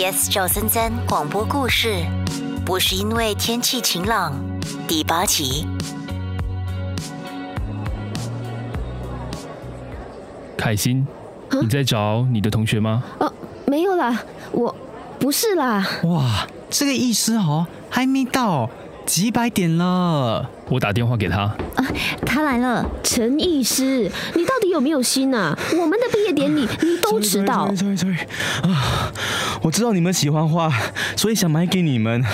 Yes 赵森森广播故事，不是因为天气晴朗，第八集。凯欣，你在找你的同学吗？哦，没有啦，我不是啦。哇，这个意思哦还没到，几百点了。我打电话给他。啊他来了，陈医师，你到底有没有心啊？我们的毕业典礼你都迟到。sorry sorry sorry 啊！我知道你们喜欢花，所以想买给你们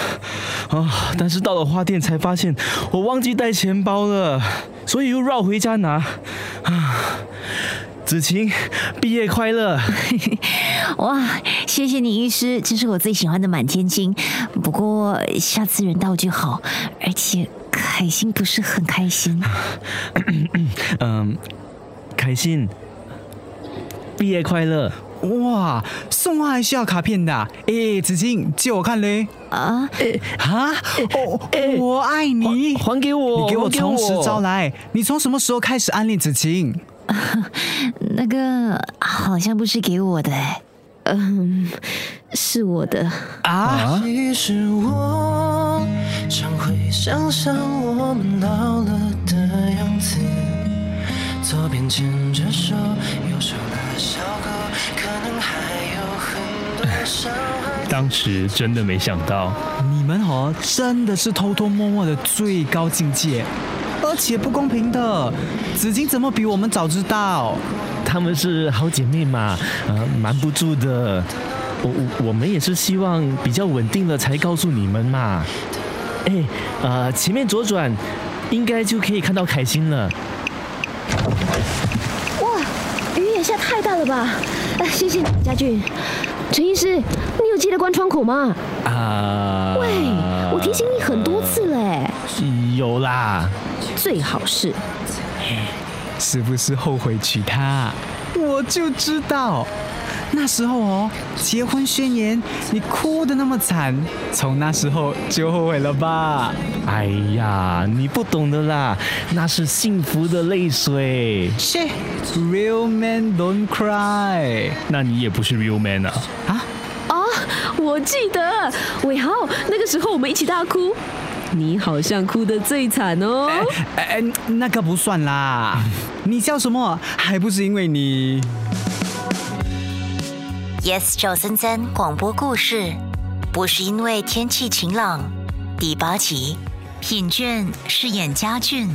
啊，但是到了花店才发现我忘记带钱包了，所以又绕回家拿啊。子晴，毕业快乐！哇，谢谢你医师，这是我最喜欢的满天星。不过下次人到就好，而且凯欣不是很开心。嗯，开心，毕业快乐！哇，送花还需要卡片的啊？哎，子晴，借我看嘞。啊，啊，哦，我爱你。还给我！你给我还从实招来！你从什么时候开始暗恋子晴？那个好像不是给我的哎。嗯，是我的。啊？其实我常会想象我们老了的样子，左边牵着手，右手的小狗，可能还有很多伤。当时真的没想到，你们哦，真的是偷偷摸摸的最高境界，而且不公平的。子晴怎么比我们早知道？她们是好姐妹嘛，呃，瞒不住的。我我我们也是希望比较稳定了才告诉你们嘛。哎，呃，前面左转，应该就可以看到凯欣了。哇，雨也下太大了吧？哎，谢谢你，家俊。陈医师，你有记得关窗口吗？啊，喂，我提醒你很多次嘞，有啦。最好是。是不是后悔娶她？我就知道，那时候哦，结婚宣言你哭的那么惨，从那时候就后悔了吧？哎呀，你不懂的啦，那是幸福的泪水。切，Real man don't cry 那你也不是 real man 啊！啊！啊，我记得，伟豪，那个时候我们一起大哭，你好像哭得最惨哦。哎哎，那个不算啦，你笑什么？还不是因为你。Yes 赵森森广播故事，不是因为天气晴朗，第八集。品俊饰演家俊，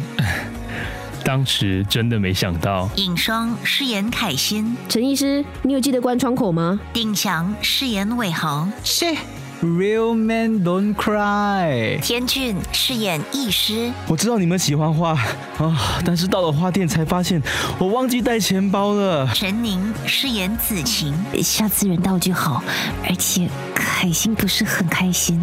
当时真的没想到，尹双饰演凯欣，陈医师，你有记得关窗口吗？丁翔饰演伟豪，切，Real men don't cry。天俊饰演艺师，我知道你们喜欢花 啊，但是到了花店才发现我忘记带钱包了。陈宁饰演子晴，下次人到就好，而且凯欣不是很开心。